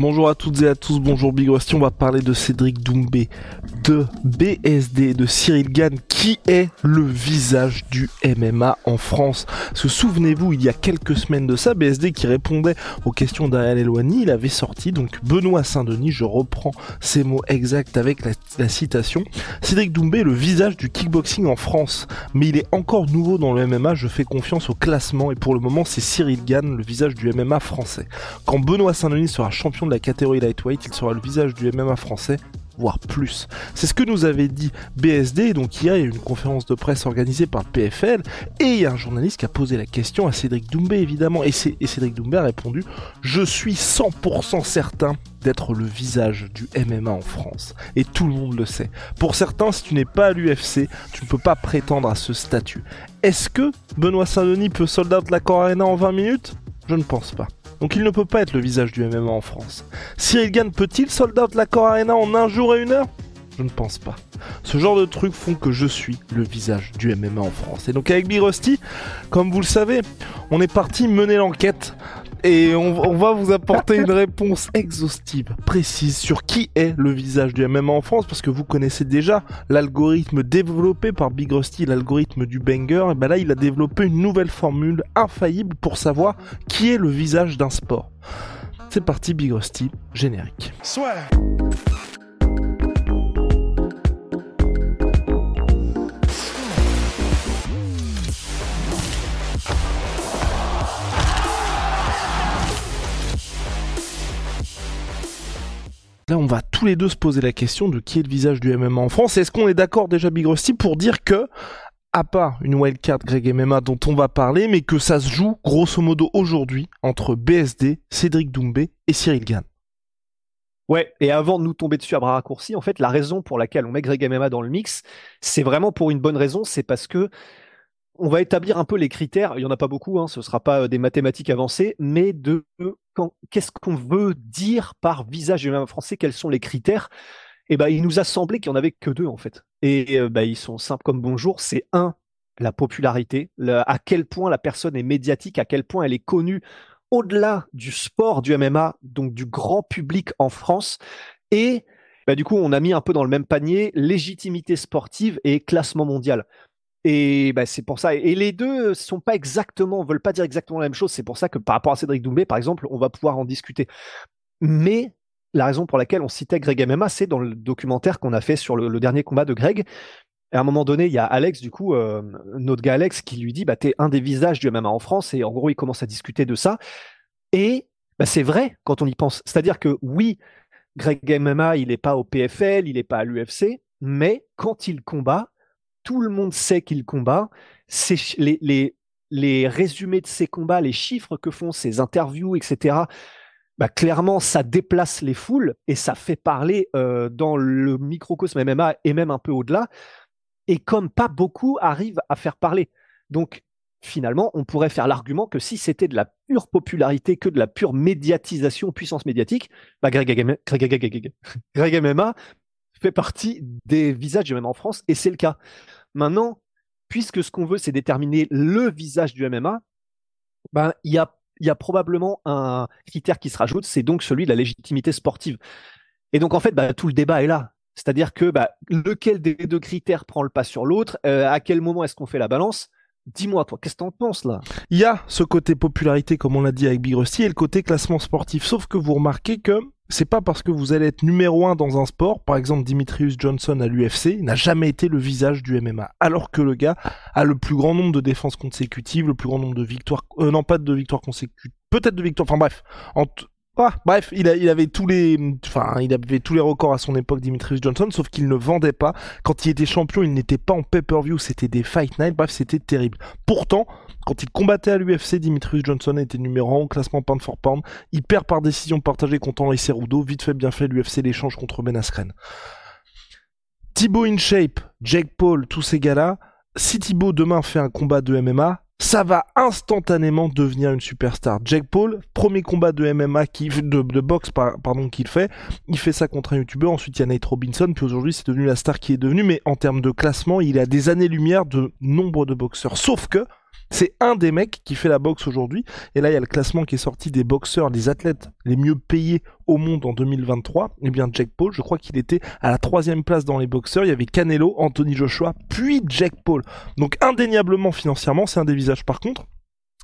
Bonjour à toutes et à tous, bonjour Big on va parler de Cédric Doumbé, de BSD, de Cyril Gann, qui est le visage du MMA en France. Parce que souvenez-vous, il y a quelques semaines de ça, BSD qui répondait aux questions d'Ariel Eloigny, il avait sorti donc Benoît Saint-Denis, je reprends ces mots exacts avec la, citation, Cédric Doumbé le visage du kickboxing en France, mais il est encore nouveau dans le MMA, je fais confiance au classement et pour le moment c'est Cyril Gann, le visage du MMA français. Quand Benoît Saint-Denis sera champion de la catégorie lightweight, il sera le visage du MMA français voire plus. C'est ce que nous avait dit BSD, donc hier il y a eu une conférence de presse organisée par PFL, et il y a un journaliste qui a posé la question à Cédric Doumbé évidemment, et, Cédric Doumbé a répondu « Je suis 100% certain d'être le visage du MMA en France. Et tout le monde le sait. Pour certains, si tu n'es pas à l'UFC, tu ne peux pas prétendre à ce statut. Est-ce que Benoît Saint-Denis peut sold out l'accord Arena en 20 minutes? Je ne pense pas. Donc il ne peut pas être le visage du MMA en France. Cyril Gann peut-il sold out l'accord Arena en un jour et une heure? Je ne pense pas. Ce genre de trucs font que je suis le visage du MMA en France. Et donc avec Big Rusty, comme vous le savez, on est parti mener l'enquête et on, va vous apporter une réponse exhaustive, précise sur qui est le visage du MMA en France, parce que vous connaissez déjà l'algorithme développé par Big Rusty, l'algorithme du banger, et ben là il a développé une nouvelle formule infaillible pour savoir qui est le visage d'un sport. C'est parti Big Rusty, générique. Là, on va tous les deux se poser la question de qui est le visage du MMA en France. Est-ce qu'on est, d'accord déjà, Big Rusty, pour dire que, à part une wildcard Greg MMA dont on va parler, mais que ça se joue grosso modo aujourd'hui entre BSD, Cédric Doumbé et Cyril Gann? Ouais, et avant de nous tomber dessus à bras raccourcis, en fait, la raison pour laquelle on met Greg MMA dans le mix, c'est vraiment pour une bonne raison, c'est parce que on va établir un peu les critères. Il y en a pas beaucoup, hein, ce sera pas euh, des mathématiques avancées, mais de qu'est-ce qu'on veut dire par visage MMA français? Quels sont les critères? Eh ben, il nous a semblé qu'il y en avait que deux en fait. Et euh, bah, ils sont simples comme bonjour. C'est un, la popularité, à quel point la personne est médiatique, à quel point elle est connue au-delà du sport du MMA, donc du grand public en France. Et bah, du coup, on a mis un peu dans le même panier légitimité sportive et classement mondial. Et bah, c'est pour ça. Et les deux sont pas exactement, veulent pas dire exactement la même chose. C'est pour ça que par rapport à Cédric Doumbé, par exemple, on va pouvoir en discuter. Mais la raison pour laquelle on citait Greg MMA, c'est dans le documentaire qu'on a fait sur le, dernier combat de Greg. Et à un moment donné, il y a Alex, du coup, euh, notre gars Alex, qui lui dit bah, T'es un des visages du MMA en France. Et en gros, il commence à discuter de ça. Et bah, c'est vrai quand on y pense. C'est-à-dire que oui, Greg MMA, il n'est pas au PFL, il n'est pas à l'UFC, mais quand il combat, tout le monde sait qu'il combat. Les, les, résumés de ses combats, les chiffres que font ses interviews, etc., bah, clairement, ça déplace les foules et ça fait parler euh, dans le microcosme MMA et même un peu au-delà. Et comme pas beaucoup arrivent à faire parler. Donc, finalement, on pourrait faire l'argument que si c'était de la pure popularité, que de la pure médiatisation, puissance médiatique, bah Greg, Greg MMA fait partie des visages du MMA en France et c'est le cas. Maintenant, puisque ce qu'on veut, c'est déterminer le visage du MMA, ben, il y a, y a probablement un critère qui se rajoute, c'est donc celui de la légitimité sportive. Et donc, en fait, bah, tout le débat est là. C'est-à-dire que bah, lequel des deux critères prend le pas sur l'autre? Euh, À quel moment est-ce qu'on fait la balance? Dis-moi, toi, qu'est-ce que t'en penses là? Il y a ce côté popularité, comme on l'a dit avec Big Rusty, et le côté classement sportif. Sauf que vous remarquez que c'est pas parce que vous allez être numéro un dans un sport, par exemple Dimitrius Johnson à l'UFC, n'a jamais été le visage du MMA, alors que le gars a le plus grand nombre de défenses consécutives, le plus grand nombre de victoires, euh, non pas de victoires consécutives, peut-être de victoires, enfin bref, Ah, bref, il, avait tous les, records à son époque, Dimitrius Johnson, sauf qu'il ne vendait pas. Quand il était champion, il n'était pas en pay-per-view, c'était des fight night. Bref, c'était terrible. Pourtant, quand il combattait à l'UFC, Dimitrius Johnson était numéro 1 au classement pound for pound. Il perd par décision partagée contre Henry Cerudo. Vite fait, bien fait, l'UFC l'échange contre Ben Askren. Thibaut InShape, Jake Paul, tous ces gars-là. Si Thibaut demain fait un combat de MMA, ça va instantanément devenir une superstar. Jake Paul, premier combat de MMA qui, de, de boxe pardon qu'il fait, il fait ça contre un youtubeur, ensuite il y a Nate Robinson, puis aujourd'hui c'est devenu la star qui est devenue, mais en termes de classement, il a des années-lumière de nombre de boxeurs. Sauf que c'est un des mecs qui fait la boxe aujourd'hui. Et là, il y a le classement qui est sorti des boxeurs, des athlètes les mieux payés au monde en 2023. Eh bien, Jack Paul, je crois qu'il était à la troisième place dans les boxeurs. Il y avait Canelo, Anthony Joshua, puis Jack Paul. Donc, indéniablement, financièrement, c'est un des visages. Par contre,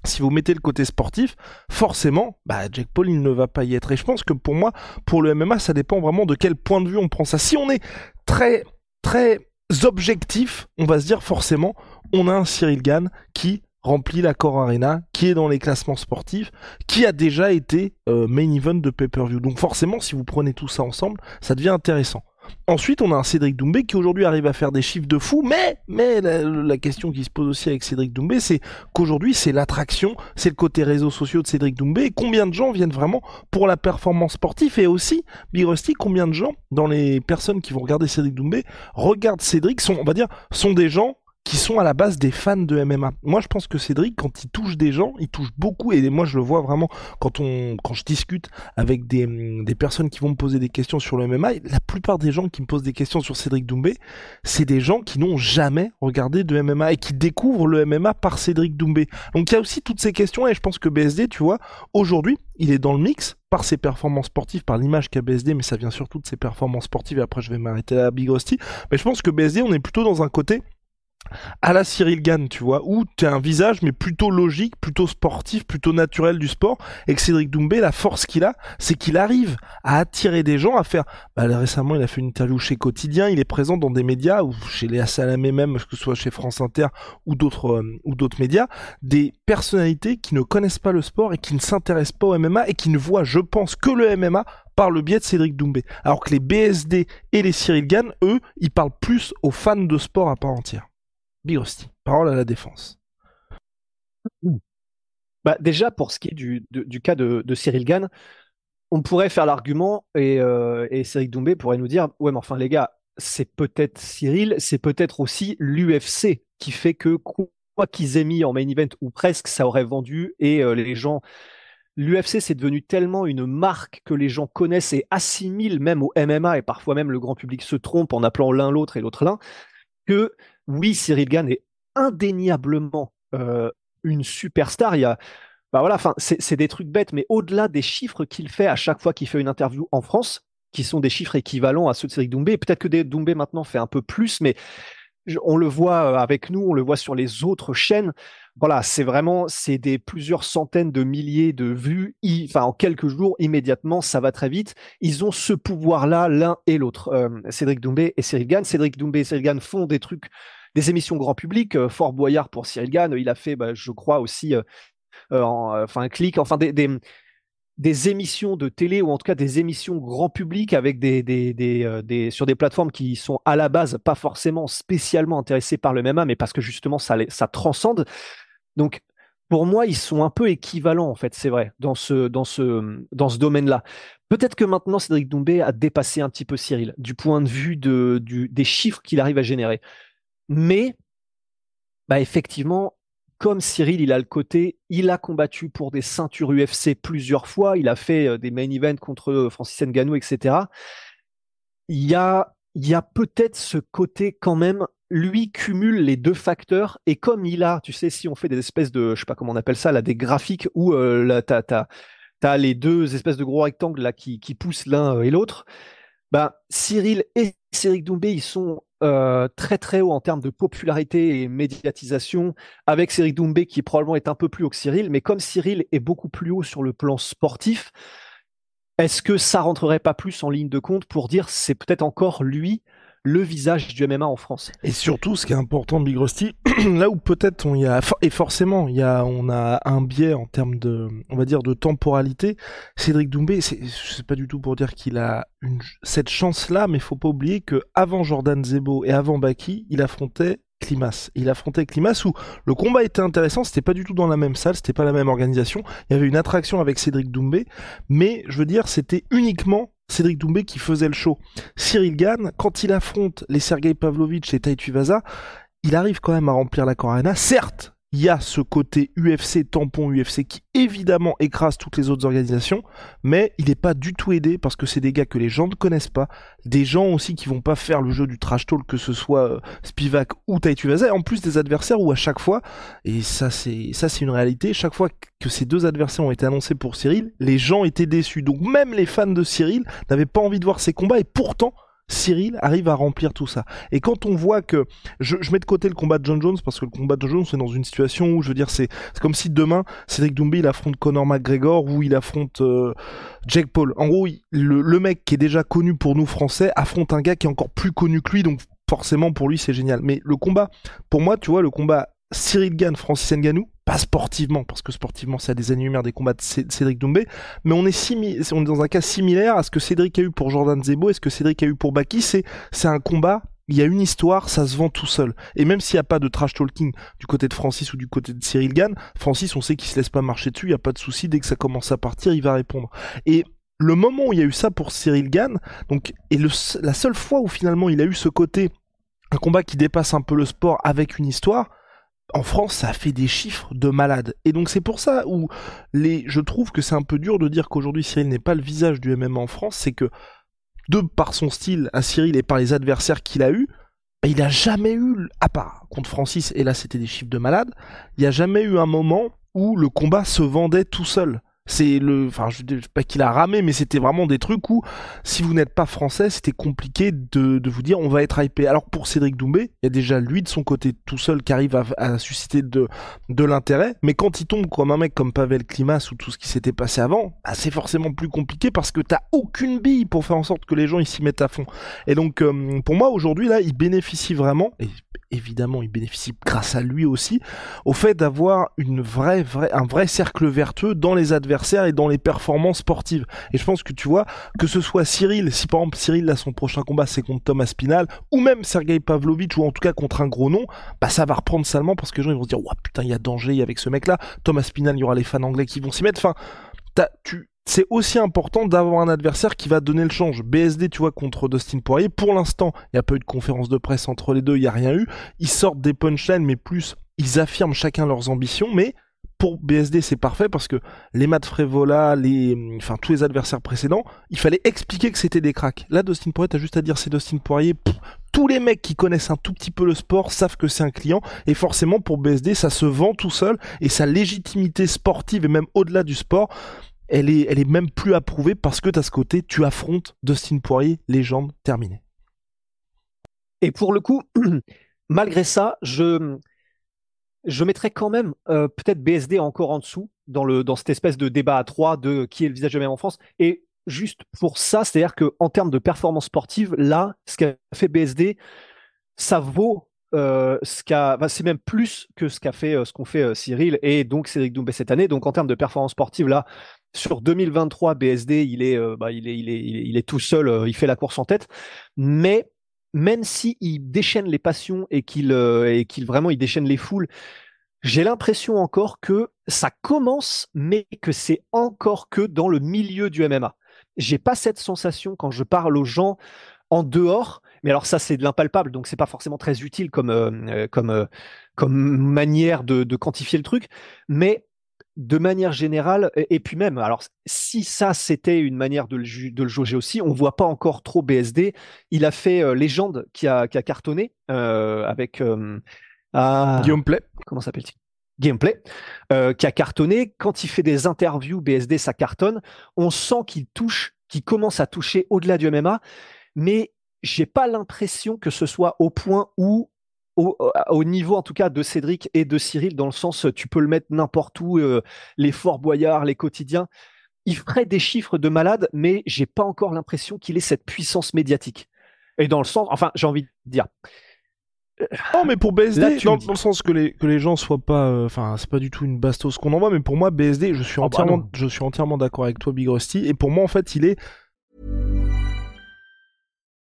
si vous mettez le côté sportif, forcément, bah, Jack Paul, il ne va pas y être. Et je pense que pour moi, pour le MMA, ça dépend vraiment de quel point de vue on prend ça. Si on est très, très objectif, on va se dire forcément, on a un Cyril Gann qui remplit la Core Arena, qui est dans les classements sportifs, qui a déjà été euh, main event de pay-per-view. Donc forcément, si vous prenez tout ça ensemble, ça devient intéressant. Ensuite, on a un Cédric Doumbé qui aujourd'hui arrive à faire des chiffres de fou, mais, mais la, question qui se pose aussi avec Cédric Doumbé, c'est qu'aujourd'hui, c'est l'attraction, c'est le côté réseaux sociaux de Cédric Doumbé, et combien de gens viennent vraiment pour la performance sportive, et aussi, Big Rusty, combien de gens, dans les personnes qui vont regarder Cédric Doumbé, regardent Cédric, sont, on va dire, sont des gens qui sont à la base des fans de MMA. Moi, je pense que Cédric, quand il touche des gens, il touche beaucoup. Et moi, je le vois vraiment quand on, quand je discute avec des, des personnes qui vont me poser des questions sur le MMA. La plupart des gens qui me posent des questions sur Cédric Doumbé, c'est des gens qui n'ont jamais regardé de MMA et qui découvrent le MMA par Cédric Doumbé. Donc, il y a aussi toutes ces questions et je pense que BSD, tu vois, aujourd'hui, il est dans le mix par ses performances sportives, par l'image qu'a BSD, mais ça vient surtout de ses performances sportives. Et après, je vais m'arrêter à Big Rusty. Mais je pense que BSD, on est plutôt dans un côté à la Cyril Gann, tu vois, où tu un visage mais plutôt logique, plutôt sportif, plutôt naturel du sport, et que Cédric Doumbé, la force qu'il a, c'est qu'il arrive à attirer des gens, à faire... Bah, récemment, il a fait une interview chez Quotidien, il est présent dans des médias, ou chez Léa Salamé même, que ce soit chez France Inter ou d'autres euh, ou d'autres médias, des personnalités qui ne connaissent pas le sport et qui ne s'intéressent pas au MMA et qui ne voient, je pense, que le MMA par le biais de Cédric Doumbé. Alors que les BSD et les Cyril Gann, eux, ils parlent plus aux fans de sport à part entière. Birosti, parole à la défense. Bah déjà, pour ce qui est du, cas de, Cyril Gann, on pourrait faire l'argument et, euh, et Cyril Doumbé pourrait nous dire Ouais, mais enfin, les gars, c'est peut-être Cyril, c'est peut-être aussi l'UFC qui fait que quoi qu'ils aient mis en main event ou presque, ça aurait vendu et euh, les gens. L'UFC, c'est devenu tellement une marque que les gens connaissent et assimilent même au MMA et parfois même le grand public se trompe en appelant l'un l'autre et l'autre l'un que oui, Cyril Gann est indéniablement euh, une superstar. Il y a, bah voilà, enfin, c'est des trucs bêtes, mais au-delà des chiffres qu'il fait à chaque fois qu'il fait une interview en France, qui sont des chiffres équivalents à ceux de Cyril Doumbé, peut-être que Doumbé maintenant fait un peu plus, mais on le voit euh, avec nous, on le voit sur les autres chaînes. Voilà, c'est vraiment, c'est des plusieurs centaines de milliers de vues. en quelques jours, immédiatement, ça va très vite. Ils ont ce pouvoir-là, l'un et l'autre. Euh, Cédric Doumbé et Cyril Gann. Cédric Doumbé et Cyril Gann font des trucs, des émissions grand public. Euh, Fort Boyard pour Cyril Gann. Il a fait, bah, je crois aussi, enfin, un clic, enfin des des émissions de télé ou en tout cas des émissions grand public avec des, des, des, euh, sur des plateformes qui sont à la base pas forcément spécialement intéressées par le MMA, mais parce que justement ça, ça transcende. Donc pour moi, ils sont un peu équivalents en fait, c'est vrai, dans ce, dans ce, dans ce domaine-là. Peut-être que maintenant Cédric Doumbé a dépassé un petit peu Cyril du point de vue de, du, des chiffres qu'il arrive à générer. Mais bah effectivement, comme Cyril, il a le côté, il a combattu pour des ceintures UFC plusieurs fois, il a fait euh, des main events contre euh, Francis Ngannou, etc. Il y a, il y a peut-être ce côté quand même, lui cumule les deux facteurs et comme il a, tu sais, si on fait des espèces de, je sais pas comment on appelle ça, là, des graphiques où euh, t'as, t'as, les deux espèces de gros rectangles là qui, poussent l'un et l'autre. Bah, Cyril et Cyril Doumbé, ils sont euh, très très haut en termes de popularité et médiatisation, avec Cyril Doumbé qui probablement est un peu plus haut que Cyril, mais comme Cyril est beaucoup plus haut sur le plan sportif, est-ce que ça rentrerait pas plus en ligne de compte pour dire c'est peut-être encore lui le visage du MMA en France. Et surtout, ce qui est important, Big Rusty, là où peut-être on y a, et forcément, il on a un biais en termes de, on va dire, de temporalité. Cédric Doumbé, c'est, pas du tout pour dire qu'il a cette chance-là, mais faut pas oublier que avant Jordan Zebo et avant Baki, il affrontait Climas. Il affrontait Climas où le combat était intéressant, c'était pas du tout dans la même salle, c'était pas la même organisation. Il y avait une attraction avec Cédric Doumbé, mais je veux dire, c'était uniquement Cédric Doumbé qui faisait le show. Cyril Gann, quand il affronte les Sergei Pavlovitch et Tai Vaza, il arrive quand même à remplir la Corana. Certes, il y a ce côté UFC, tampon UFC, qui évidemment écrase toutes les autres organisations, mais il n'est pas du tout aidé parce que c'est des gars que les gens ne connaissent pas, des gens aussi qui vont pas faire le jeu du trash talk, que ce soit euh, Spivak ou Taituvaza, et en plus des adversaires où à chaque fois, et ça c'est ça c'est une réalité, chaque fois que ces deux adversaires ont été annoncés pour Cyril, les gens étaient déçus. Donc même les fans de Cyril n'avaient pas envie de voir ces combats, et pourtant Cyril arrive à remplir tout ça. Et quand on voit que, je, mets de côté le combat de John Jones, parce que le combat de John Jones, c'est dans une situation où, je veux dire, c'est comme si demain, Cédric Doumbé, il affronte Conor McGregor ou il affronte euh, Jake Paul. En gros, le, le, mec qui est déjà connu pour nous français affronte un gars qui est encore plus connu que lui, donc forcément pour lui c'est génial. Mais le combat, pour moi, tu vois, le combat Cyril Gann, Francis Ngannou, pas sportivement, parce que sportivement c'est à des combats de Cédric Doumbé, mais on est, on est dans un cas similaire à ce que Cédric a eu pour Jordan Zebo et ce que Cédric a eu pour Baki, c'est un combat il y a une histoire, ça se vend tout seul. Et même s'il n'y a pas de trash talking du côté de Francis ou du côté de Cyril Gann, Francis, on sait qu'il se laisse pas marcher dessus, il n'y a pas de souci, dès que ça commence à partir, il va répondre. Et le moment où il y a eu ça pour Cyril Gann, donc, et la seule fois où finalement il a eu ce côté, un combat qui dépasse un peu le sport avec une histoire, en France, ça fait des chiffres de malade. Et donc c'est pour ça où les, je trouve que c'est un peu dur de dire qu'aujourd'hui Cyril n'est pas le visage du MMA en France, c'est que de par son style à Cyril et par les adversaires qu'il a eu, bah, il a jamais eu, à part contre Francis, et là c'était des chiffres de malade, il n'y a jamais eu un moment où le combat se vendait tout seul. C'est le, enfin, je dis pas qu'il a ramé, mais c'était vraiment des trucs où, si vous n'êtes pas français, c'était compliqué de, vous dire on va être hypé. Alors pour Cédric Doumbé, il y a déjà lui de son côté tout seul qui arrive à, susciter de, l'intérêt, mais quand il tombe comme un mec comme Pavel Klimas ou tout ce qui s'était passé avant, bah, c'est forcément plus compliqué parce que t'as aucune bille pour faire en sorte que les gens ils s'y mettent à fond. Et donc, euh, pour moi aujourd'hui là, il bénéficie vraiment, et évidemment, il bénéficie grâce à lui aussi, au fait d'avoir un vrai cercle vertueux dans les adversaires et dans les performances sportives. Et je pense que tu vois, que ce soit Cyril, si par exemple Cyril là son prochain combat c'est contre Thomas Spinal, ou même Sergei Pavlovitch, ou en tout cas contre un gros nom, bah ça va reprendre salement parce que les gens ils vont se dire, ouais putain, il y a danger avec ce mec là, Thomas Spinal, il y aura les fans anglais qui vont s'y mettre, enfin, tu, c'est aussi important d'avoir un adversaire qui va donner le change. BSD, tu vois, contre Dustin Poirier, pour l'instant, il n'y a pas eu de conférence de presse entre les deux, il n'y a rien eu. Ils sortent des punchlines, mais plus, ils affirment chacun leurs ambitions, mais pour BSD, c'est parfait parce que les Matt Frévola, les, enfin, tous les adversaires précédents, il fallait expliquer que c'était des cracks. Là, Dustin Poirier, t'as juste à dire c'est Dustin Poirier. tous les mecs qui connaissent un tout petit peu le sport savent que c'est un client et forcément pour BSD, ça se vend tout seul et sa légitimité sportive et même au-delà du sport, elle est, même plus approuvée parce que tu as ce côté, tu affrontes Dustin Poirier, légende terminée. Et pour le coup, malgré ça, je, je mettrais quand même euh, peut-être BSD encore en dessous dans, le, dans cette espèce de débat à trois de qui est le visage de même en France. Et juste pour ça, c'est-à-dire qu'en termes de performance sportive, là, ce qu'a fait BSD, ça vaut euh, ce qu'a, c'est même plus que ce qu'a fait, euh, ce qu'ont fait Cyril et donc Cédric Doumbé cette année. Donc en termes de performance sportive, là, sur 2023, BSD, il est, bah, il est, il est, il est, tout seul, il fait la course en tête. Mais même il déchaîne les passions et qu'il, euh, et qu'il vraiment il déchaîne les foules, j'ai l'impression encore que ça commence, mais que c'est encore que dans le milieu du MMA. J'ai pas cette sensation quand je parle aux gens en dehors. Mais alors ça, c'est de l'impalpable, donc c'est pas forcément très utile comme comme comme manière de quantifier le truc. Mais de manière générale, et, puis même, alors si ça c'était une manière de le, de le, jauger aussi, on voit pas encore trop BSD. Il a fait euh, Légende qui a, qui a cartonné euh, avec euh, ah, Guillaume Play. Comment s'appelle-t-il? Gameplay, qui a cartonné. Quand il fait des interviews, BSD, ça cartonne. On sent qu'il touche, qu'il commence à toucher au-delà du MMA, mais j'ai pas l'impression que ce soit au point où au, niveau en tout cas de Cédric et de Cyril, dans le sens tu peux le mettre n'importe où, euh, les Fort Boyard, les quotidiens. Il ferait des chiffres de malade, mais j'ai pas encore l'impression qu'il ait cette puissance médiatique. Et dans le sens, enfin, j'ai envie de dire. Non, mais pour BSD, dans, le sens que les, que les gens soient pas. euh, Enfin, c'est pas du tout une bastos qu'on envoie, mais pour moi, BSD, je suis Ah bah entièrement, je suis entièrement d'accord avec toi, Big Rusty. Et pour moi, en fait, il est.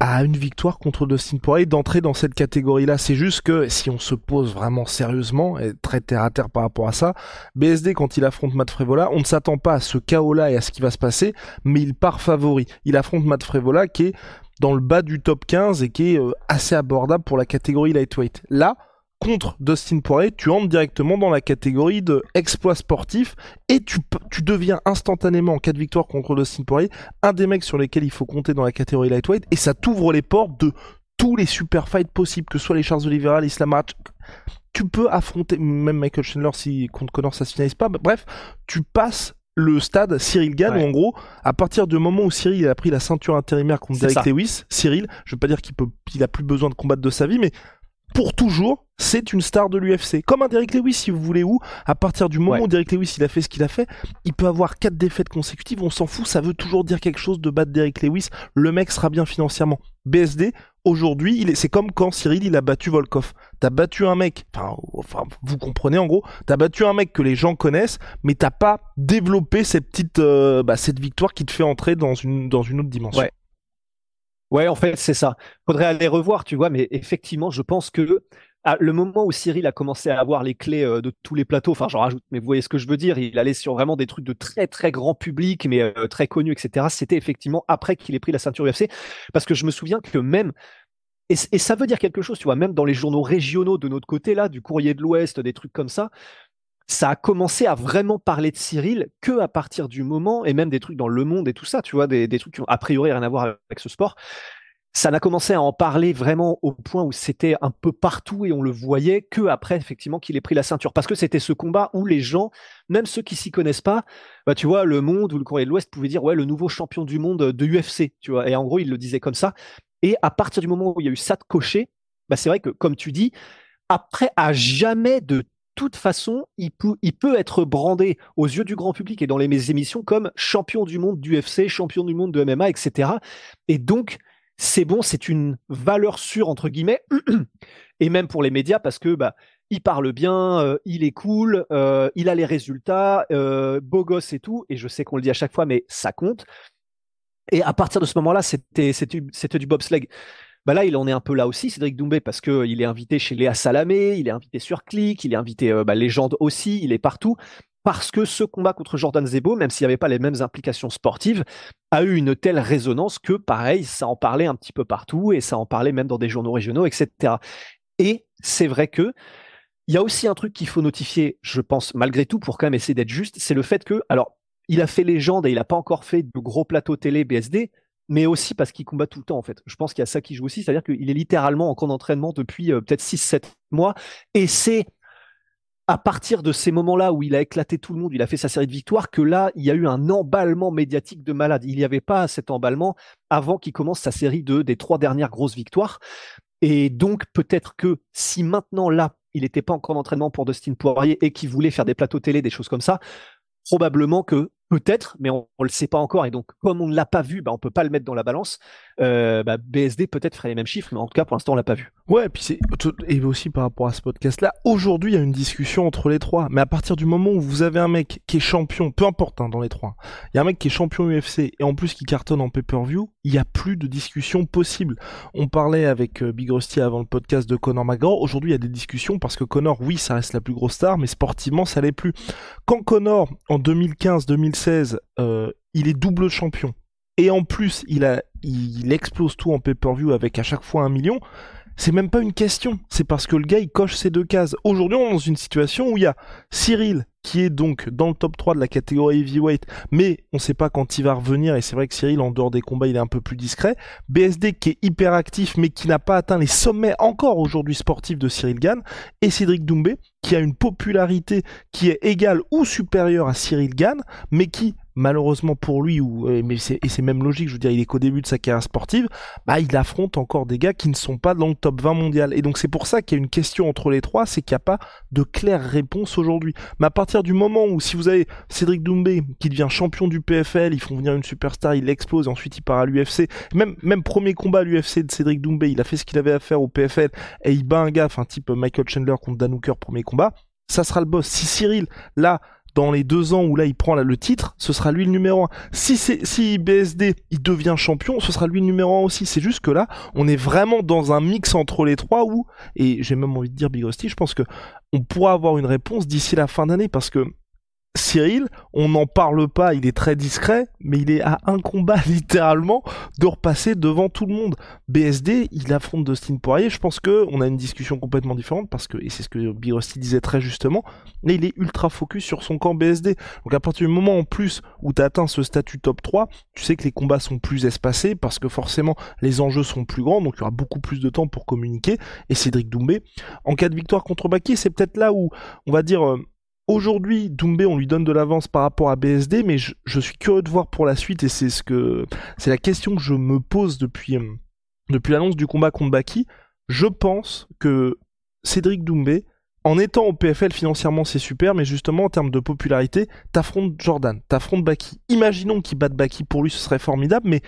À une victoire contre Dustin Poirier d'entrer dans cette catégorie-là. C'est juste que si on se pose vraiment sérieusement et très terre à terre par rapport à ça, BSD quand il affronte Matt Frevola, on ne s'attend pas à ce chaos-là et à ce qui va se passer, mais il part favori. Il affronte Matt Frevola qui est dans le bas du top 15 et qui est euh, assez abordable pour la catégorie lightweight. Là, contre Dustin Poirier, tu entres directement dans la catégorie de exploit sportif et tu, tu deviens instantanément en cas de victoire contre Dustin Poirier un des mecs sur lesquels il faut compter dans la catégorie lightweight et ça t'ouvre les portes de tous les super fights possibles, que ce soit les Charles Oliveira, les Islam Makhachev. Tu peux affronter même Michael Chandler si contre Connor ça se finalise pas. Bref, tu passes le stade Cyril Gann Ouais. où en gros, à partir du moment où Cyril a pris la ceinture intérimaire contre Derek ça. Lewis, Cyril, je veux pas dire qu'il peut, il a plus besoin de combattre de sa vie, mais pour toujours, c'est une star de l'UFC. Comme un Derek Lewis, si vous voulez, où à partir du moment Ouais. où Derek Lewis il a fait ce qu'il a fait, il peut avoir quatre défaites consécutives, on s'en fout, ça veut toujours dire quelque chose de battre Derek Lewis, le mec sera bien financièrement. BSD, aujourd'hui, il est, c'est comme quand Cyril il a battu Volkov. T'as battu un mec, enfin, enfin, vous comprenez en gros, t'as battu un mec que les gens connaissent, mais t'as pas développé cette petite, euh, bah, cette victoire qui te fait entrer dans une, dans une autre dimension. Ouais. Ouais, en fait, c'est ça. Faudrait aller revoir, tu vois, mais effectivement, je pense que le moment où Cyril a commencé à avoir les clés euh, de tous les plateaux, enfin, j'en rajoute, mais vous voyez ce que je veux dire, il allait sur vraiment des trucs de très très grand public, mais euh, très connus, etc. C'était effectivement après qu'il ait pris la ceinture UFC, parce que je me souviens que même et ça veut dire quelque chose, tu vois, même dans les journaux régionaux de notre côté là, du Courrier de l'Ouest, des trucs comme ça, ça a commencé à vraiment parler de Cyril que à partir du moment, et même des trucs dans Le Monde et tout ça, tu vois, des, trucs qui ont a priori rien à voir avec ce sport. Ça n'a commencé à en parler vraiment au point où c'était un peu partout et on le voyait que après effectivement qu'il ait pris la ceinture. Parce que c'était ce combat où les gens, même ceux qui s'y connaissent pas, bah tu vois, Le Monde ou le Courrier de l'Ouest pouvaient dire ouais le nouveau champion du monde de UFC, tu vois. Et en gros ils le disaient comme ça. Et à partir du moment où il y a eu ça de coché, bah c'est vrai que comme tu dis, après à jamais de toute façon, il peut, être brandé aux yeux du grand public et dans les émissions comme champion du monde d'UFC, champion du monde de MMA, etc. Et donc, c'est bon, c'est une valeur sûre, entre guillemets, et même pour les médias, parce que bah, il parle bien, euh, il est cool, euh, il a les résultats, euh, beau gosse et tout, et je sais qu'on le dit à chaque fois, mais ça compte. Et à partir de ce moment-là, c'était du bobsleigh. Bah là, il en est un peu là aussi, Cédric Doumbé, parce que il est invité chez Léa Salamé, il est invité sur Click, il est invité euh, bah, Légende aussi, il est partout, parce que ce combat contre Jordan Zebo, même s'il n'y avait pas les mêmes implications sportives, a eu une telle résonance que, pareil, ça en parlait un petit peu partout et ça en parlait même dans des journaux régionaux, etc. Et c'est vrai que il y a aussi un truc qu'il faut notifier, je pense, malgré tout, pour quand même essayer d'être juste, c'est le fait que, alors, il a fait légende et il n'a pas encore fait de gros plateaux télé BSD, mais aussi parce qu'il combat tout le temps, en fait. Je pense qu'il y a ça qui joue aussi, c'est-à-dire qu'il est littéralement en camp d'entraînement depuis euh, peut-être 6-7 mois, et c'est à partir de ces moments-là où il a éclaté tout le monde, il a fait sa série de victoires, que là, il y a eu un emballement médiatique de malade. Il n'y avait pas cet emballement avant qu'il commence sa série de des trois dernières grosses victoires. Et donc, peut-être que si maintenant, là, il n'était pas encore en entraînement pour Dustin Poirier et qu'il voulait faire des plateaux télé, des choses comme ça, probablement que, peut-être, mais on ne le sait pas encore, et donc, comme on ne l'a pas vu, bah, on peut pas le mettre dans la balance, euh, bah, BSD peut-être ferait les mêmes chiffres, mais en tout cas, pour l'instant, on l'a pas vu. Ouais, et puis c'est et aussi par rapport à ce podcast-là. Aujourd'hui, il y a une discussion entre les trois, mais à partir du moment où vous avez un mec qui est champion, peu importe hein, dans les trois, il y a un mec qui est champion UFC et en plus qui cartonne en pay-per-view, il y a plus de discussion possible. On parlait avec euh, Big Rusty avant le podcast de Conor McGregor. Aujourd'hui, il y a des discussions parce que Conor, oui, ça reste la plus grosse star, mais sportivement, ça l'est plus. Quand Conor, en 2015-2016, euh, il est double champion et en plus, il a, il explose tout en pay-per-view avec à chaque fois un million. C'est même pas une question. C'est parce que le gars, il coche ces deux cases. Aujourd'hui, on est dans une situation où il y a Cyril qui est donc dans le top 3 de la catégorie heavyweight, mais on sait pas quand il va revenir, et c'est vrai que Cyril, en dehors des combats, il est un peu plus discret. BSD qui est hyper actif, mais qui n'a pas atteint les sommets encore aujourd'hui sportifs de Cyril Gann, et Cédric Doumbé, qui a une popularité qui est égale ou supérieure à Cyril Gann, mais qui malheureusement pour lui, ou, euh, mais c'est, et c'est même logique, je veux dire, il est qu'au début de sa carrière sportive, bah, il affronte encore des gars qui ne sont pas dans le top 20 mondial. Et donc c'est pour ça qu'il y a une question entre les trois, c'est qu'il n'y a pas de claire réponse aujourd'hui. Mais à partir du moment où si vous avez Cédric Doumbé qui devient champion du PFL, ils font venir une superstar, il explose, et ensuite il part à l'UFC, même, même premier combat à l'UFC de Cédric Doumbé, il a fait ce qu'il avait à faire au PFL, et il bat un gars, enfin type Michael Chandler contre Dan Hooker, premier combat, ça sera le boss. Si Cyril, là, dans les deux ans où là il prend le titre, ce sera lui le numéro un. Si c'est si BSD il devient champion, ce sera lui le numéro un aussi. C'est juste que là, on est vraiment dans un mix entre les trois où et j'ai même envie de dire Big Rusty, je pense que on pourra avoir une réponse d'ici la fin d'année parce que Cyril, on n'en parle pas, il est très discret, mais il est à un combat littéralement de repasser devant tout le monde. BSD, il affronte Dustin Poirier, je pense que on a une discussion complètement différente parce que, et c'est ce que Birosty disait très justement, mais il est ultra focus sur son camp BSD. Donc à partir du moment en plus où tu atteint ce statut top 3, tu sais que les combats sont plus espacés parce que forcément les enjeux sont plus grands, donc il y aura beaucoup plus de temps pour communiquer. Et Cédric Doumbé, en cas de victoire contre Baki, c'est peut-être là où on va dire... Aujourd'hui, Doumbé, on lui donne de l'avance par rapport à BSD, mais je, suis curieux de voir pour la suite, et c'est ce que c'est la question que je me pose depuis, euh, depuis l'annonce du combat contre Baki. Je pense que Cédric Doumbé, en étant au PFL financièrement, c'est super, mais justement en termes de popularité, t'affrontes Jordan, t'affrontes Baki. Imaginons qu'il batte Baki, pour lui ce serait formidable, mais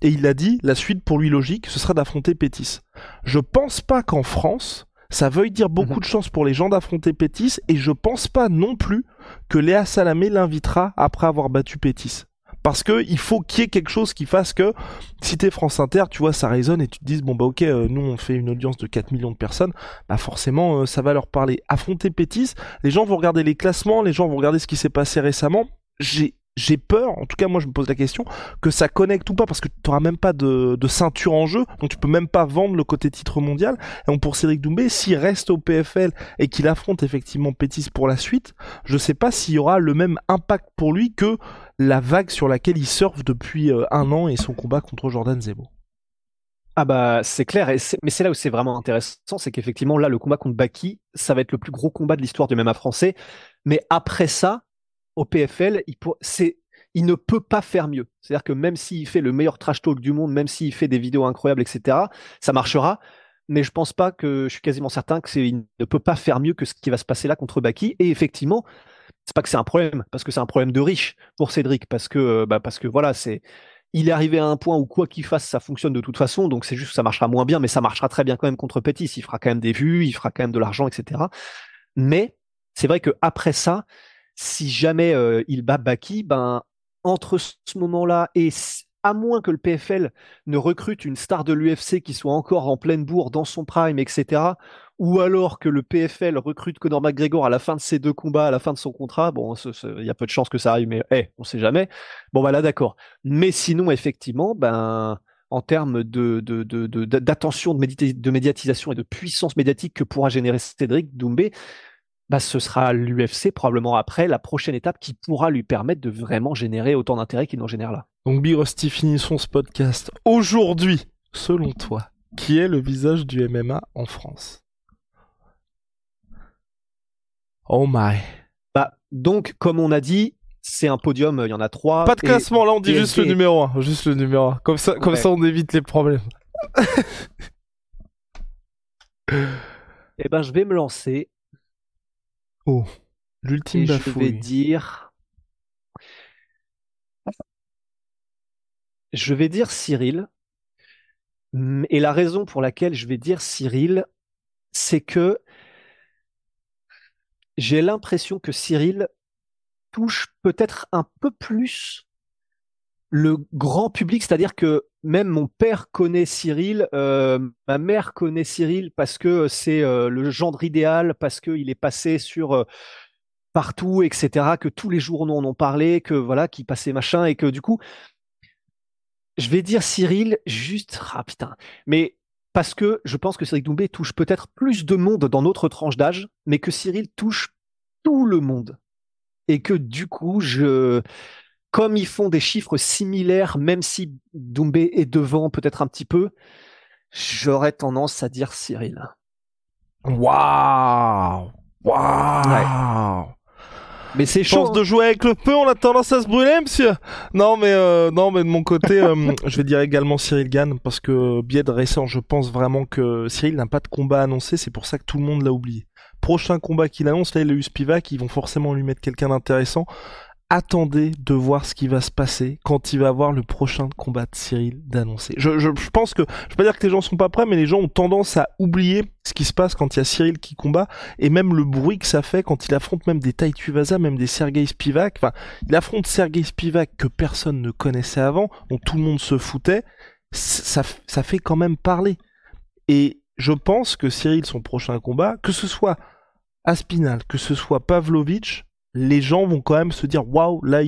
et il l'a dit, la suite pour lui logique, ce serait d'affronter Pétis. Je pense pas qu'en France, ça veuille dire beaucoup mhm. de chance pour les gens d'affronter Pétis et je pense pas non plus que Léa Salamé l'invitera après avoir battu Pétis. Parce que il faut qu'il y ait quelque chose qui fasse que si t'es France Inter, tu vois, ça résonne et tu te dis bon bah ok, euh, nous on fait une audience de 4 millions de personnes, bah forcément euh, ça va leur parler. Affronter Pétis, les gens vont regarder les classements, les gens vont regarder ce qui s'est passé récemment. J'ai j'ai peur, en tout cas moi je me pose la question, que ça connecte ou pas, parce que tu n'auras même pas de, ceinture en jeu, donc tu peux même pas vendre le côté titre mondial. Et donc pour Cédric Doumbé, s'il reste au PFL et qu'il affronte effectivement Pétis pour la suite, je sais pas s'il y aura le même impact pour lui que la vague sur laquelle il surfe depuis euh, un an et son combat contre Jordan Zebo. Ah bah c'est clair, mais c'est là où c'est vraiment intéressant, c'est qu'effectivement là le combat contre Baki, ça va être le plus gros combat de l'histoire du MMA français, mais après ça, au PFL, il, il ne peut pas faire mieux. C'est-à-dire que même s'il fait le meilleur trash talk du monde, même s'il fait des vidéos incroyables, etc., ça marchera. Mais je pense pas que, je suis quasiment certain que c'est, il ne peut pas faire mieux que ce qui va se passer là contre Baki. Et effectivement, c'est pas que c'est un problème, parce que c'est un problème de riche pour Cédric, parce que, euh, bah, parce que voilà, c'est, il est arrivé à un point où quoi qu'il fasse, ça fonctionne de toute façon. Donc c'est juste que ça marchera moins bien, mais ça marchera très bien quand même contre Pétis. Il fera quand même des vues, il fera quand même de l'argent, etc. Mais c'est vrai que après ça, si jamais euh, il bat Baki, ben, entre ce moment-là et à moins que le PFL ne recrute une star de l'UFC qui soit encore en pleine bourre dans son prime, etc., ou alors que le PFL recrute Conor McGregor à la fin de ses deux combats, à la fin de son contrat, bon, il y a peu de chances que ça arrive, mais hey, on sait jamais. Bon, bah là, d'accord. Mais sinon, effectivement, ben, en termes de, d'attention, de, de, médiatisation et de puissance médiatique que pourra générer Cédric Doumbé, bah, ce sera l'UFC probablement après la prochaine étape qui pourra lui permettre de vraiment générer autant d'intérêt qu'il n'en génère là. Donc Big Rusty, finissons ce podcast. Aujourd'hui, selon toi, qui est le visage du MMA en France Oh my. Bah, donc, comme on a dit, c'est un podium, il y en a trois. Pas de classement, là on dit juste le numéro 1. Juste le numéro 1. Comme ça, comme ça on évite les problèmes. eh ben, je vais me lancer Oh, l'ultime Je vais dire. Je vais dire Cyril. Et la raison pour laquelle je vais dire Cyril, c'est que j'ai l'impression que Cyril touche peut-être un peu plus le grand public, c'est-à-dire que même mon père connaît Cyril, euh, ma mère connaît Cyril parce que c'est euh, le gendre idéal, parce qu'il est passé sur euh, partout, etc., que tous les journaux en ont parlé, que voilà, qui passait machin, et que du coup, je vais dire Cyril juste, ah putain, mais parce que je pense que Cyril Doumbé touche peut-être plus de monde dans notre tranche d'âge, mais que Cyril touche tout le monde. et que du coup, je, comme ils font des chiffres similaires, même si Doumbé est devant peut-être un petit peu, j'aurais tendance à dire Cyril. Waouh Waouh Mais c'est Chance chaud. de jouer avec le feu, on a tendance à se brûler, monsieur. Non, mais euh, non, mais de mon côté, euh, je vais dire également Cyril Gann parce que biais de récent, je pense vraiment que Cyril n'a pas de combat annoncé, c'est pour ça que tout le monde l'a oublié. Prochain combat qu'il annonce, là, il a eu Spivak, ils vont forcément lui mettre quelqu'un d'intéressant. Attendez de voir ce qui va se passer quand il va avoir le prochain combat de Cyril d'annoncer. Je, je, je pense que, je vais pas dire que les gens sont pas prêts, mais les gens ont tendance à oublier ce qui se passe quand il y a Cyril qui combat et même le bruit que ça fait quand il affronte même des Tai Tuivasa, même des Sergei Spivak. Enfin, il affronte Sergei Spivak que personne ne connaissait avant, dont tout le monde se foutait. Ça, ça fait quand même parler. Et je pense que Cyril, son prochain combat, que ce soit Aspinal, que ce soit Pavlovich, les gens vont quand même se dire waouh là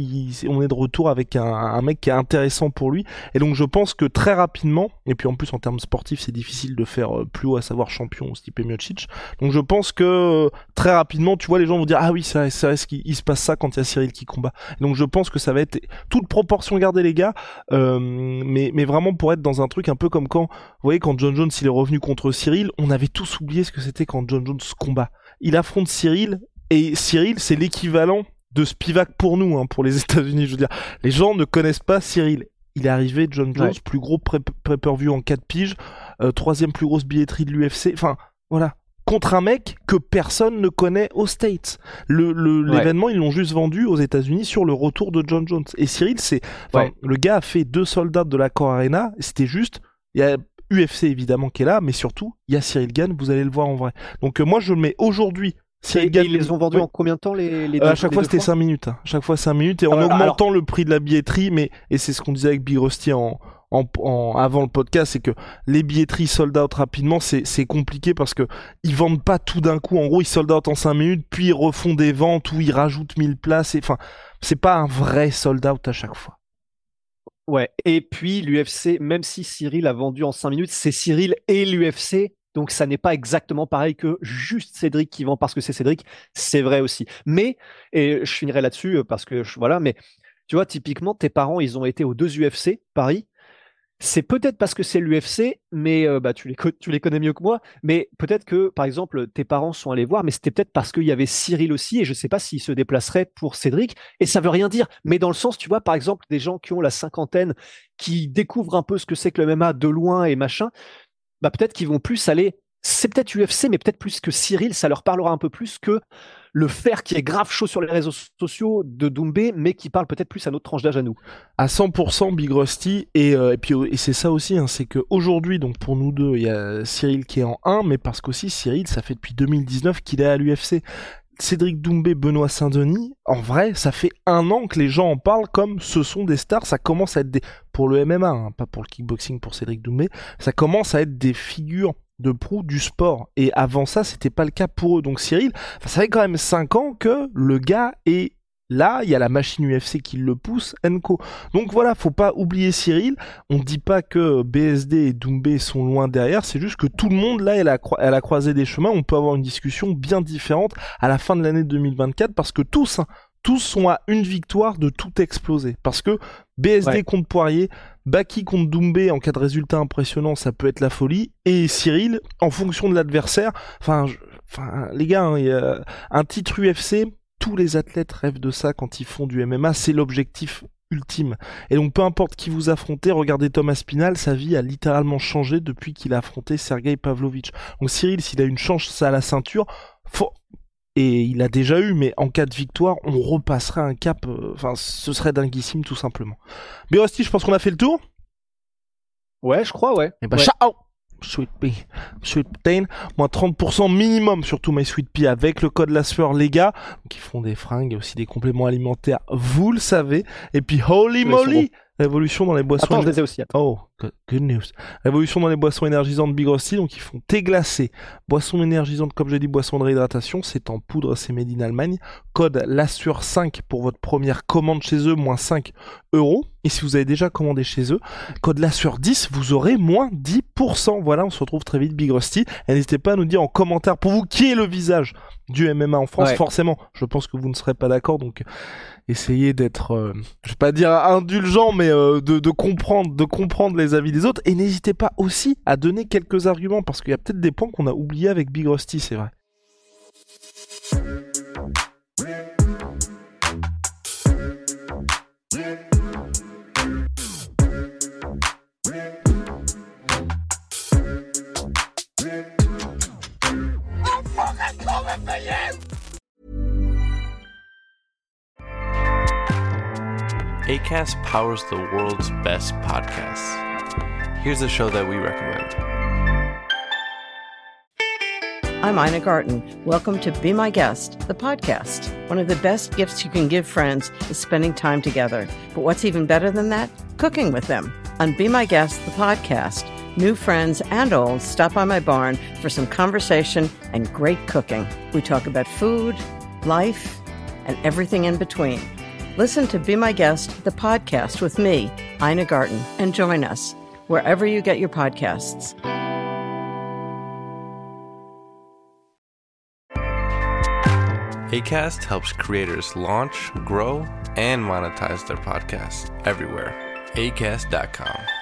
on est de retour avec un, mec qui est intéressant pour lui. Et donc je pense que très rapidement et puis en plus en termes sportifs c'est difficile de faire euh, plus haut à savoir champion ou Stipe Miocic. Donc je pense que euh, très rapidement tu vois les gens vont dire ah oui c'est vrai, c'est vrai qu'il il se passe ça quand il y a Cyril qui combat. Et donc je pense que ça va être toute proportion gardée les gars. Euh, mais, mais vraiment pour être dans un truc un peu comme quand vous voyez quand John Jones il est revenu contre Cyril on avait tous oublié ce que c'était quand John Jones combat. Il affronte Cyril et Cyril, c'est l'équivalent de Spivak pour nous, hein, pour les États-Unis. Je veux dire, les gens ne connaissent pas Cyril. Il est arrivé, John Jones, ouais. plus gros pay-per-view en 4 piges, euh, troisième plus grosse billetterie de l'UFC. Enfin, voilà. Contre un mec que personne ne connaît aux States. Le, le, ouais. L'événement, ils l'ont juste vendu aux États-Unis sur le retour de John Jones. Et Cyril, c'est, enfin, ouais. le gars a fait deux soldats de la Core Arena. C'était juste, il y a UFC évidemment qui est là, mais surtout, il y a Cyril Gann. Vous allez le voir en vrai. Donc euh, moi, je le mets aujourd'hui et, et ils les ont vendus oui. en combien de temps les, les deux, euh, À chaque fois c'était 5 minutes. Hein. Chaque fois 5 minutes et en euh, augmentant alors... le prix de la billetterie, mais et c'est ce qu'on disait avec Big Rusty en, en, en, avant le podcast, c'est que les billetteries sold out rapidement, c'est compliqué parce que ils vendent pas tout d'un coup. En gros, ils sold out en 5 minutes, puis ils refont des ventes où ils rajoutent 1000 places. Enfin, c'est pas un vrai sold out à chaque fois. Ouais, et puis l'UFC, même si Cyril a vendu en 5 minutes, c'est Cyril et l'UFC donc ça n'est pas exactement pareil que juste Cédric qui vend parce que c'est Cédric, c'est vrai aussi. Mais, et je finirai là-dessus parce que je, voilà, mais tu vois, typiquement, tes parents, ils ont été aux deux UFC, Paris. C'est peut-être parce que c'est l'UFC, mais euh, bah, tu, les, connais mieux que moi. Mais peut-être que, par exemple, tes parents sont allés voir, mais c'était peut-être parce qu'il y avait Cyril aussi, et je ne sais pas s'il se déplacerait pour Cédric. Et ça veut rien dire. Mais dans le sens, tu vois, par exemple, des gens qui ont la cinquantaine, qui découvrent un peu ce que c'est que le MMA de loin et machin, bah peut-être qu'ils vont plus aller. C'est peut-être UFC, mais peut-être plus que Cyril, ça leur parlera un peu plus que le fer qui est grave chaud sur les réseaux sociaux de Doumbé, mais qui parle peut-être plus à notre tranche d'âge à nous. À 100% Big Rusty, et, euh, puis et c'est ça aussi, hein, c'est qu'aujourd'hui, donc pour nous deux, il y a Cyril qui est en 1, mais parce qu'aussi Cyril, ça fait depuis 2019 qu'il est à l'UFC. Cédric Doumbé, Benoît Saint-Denis, en vrai, ça fait un an que les gens en parlent comme ce sont des stars, ça commence à être des, pour le MMA, hein, pas pour le kickboxing pour Cédric Doumbé, ça commence à être des figures de proue du sport. Et avant ça, c'était pas le cas pour eux. Donc Cyril, ça fait quand même 5 ans que le gars est Là, il y a la machine UFC qui le pousse, Enco. Donc voilà, faut pas oublier Cyril. On dit pas que BSD et Doumbé sont loin derrière, c'est juste que tout le monde là, elle a, elle a croisé des chemins. On peut avoir une discussion bien différente à la fin de l'année 2024 parce que tous, hein, tous sont à une victoire de tout exploser. Parce que BSD ouais. contre Poirier, Baki contre Doumbé en cas de résultat impressionnant, ça peut être la folie. Et Cyril, en fonction de l'adversaire, enfin, enfin, les gars, hein, il y a un titre UFC tous les athlètes rêvent de ça quand ils font du MMA, c'est l'objectif ultime. Et donc peu importe qui vous affrontez, regardez Thomas Spinal, sa vie a littéralement changé depuis qu'il a affronté Sergei Pavlovich. Donc Cyril, s'il a une chance à la ceinture, faut... et il a déjà eu, mais en cas de victoire, on repasserait un cap, enfin euh, ce serait dinguissime tout simplement. Birosti, je pense qu'on a fait le tour Ouais, je crois, ouais. Et bah ouais. ciao Sweet Pea, Sweet Pain, moins 30% minimum sur tout My Sweet Pea avec le code LASFEUR les gars, qui font des fringues et aussi des compléments alimentaires, vous le savez. Et puis Holy Moly, révolution dans les boissons. Attends, je les ai aussi. Attends. Oh, Good news. Révolution dans les boissons énergisantes Big Rusty, donc ils font thé glacé, boissons énergisantes, comme j'ai dit, boissons de réhydratation, c'est en poudre, c'est made in Allemagne. Code LASSURE 5 pour votre première commande chez eux, moins 5 euros. Et si vous avez déjà commandé chez eux, code LASSURE 10, vous aurez moins 10%. Voilà, on se retrouve très vite Big Rusty. Et n'hésitez pas à nous dire en commentaire pour vous qui est le visage du MMA en France. Ouais. Forcément, je pense que vous ne serez pas d'accord, donc essayez d'être, euh, je vais pas dire indulgent, mais euh, de, de comprendre, de comprendre les avis des autres. Et n'hésitez pas aussi à donner quelques arguments parce qu'il y a peut-être des points qu'on a oubliés avec Big Rusty, c'est vrai. ACAST powers the world's best podcasts. Here's a show that we recommend. I'm Ina Garten. Welcome to Be My Guest, the podcast. One of the best gifts you can give friends is spending time together. But what's even better than that? Cooking with them. On Be My Guest, the podcast, new friends and old stop by my barn for some conversation and great cooking. We talk about food, life, and everything in between. Listen to Be My Guest, the podcast with me, Ina Garten, and join us wherever you get your podcasts. ACAST helps creators launch, grow, and monetize their podcasts everywhere. ACAST.com.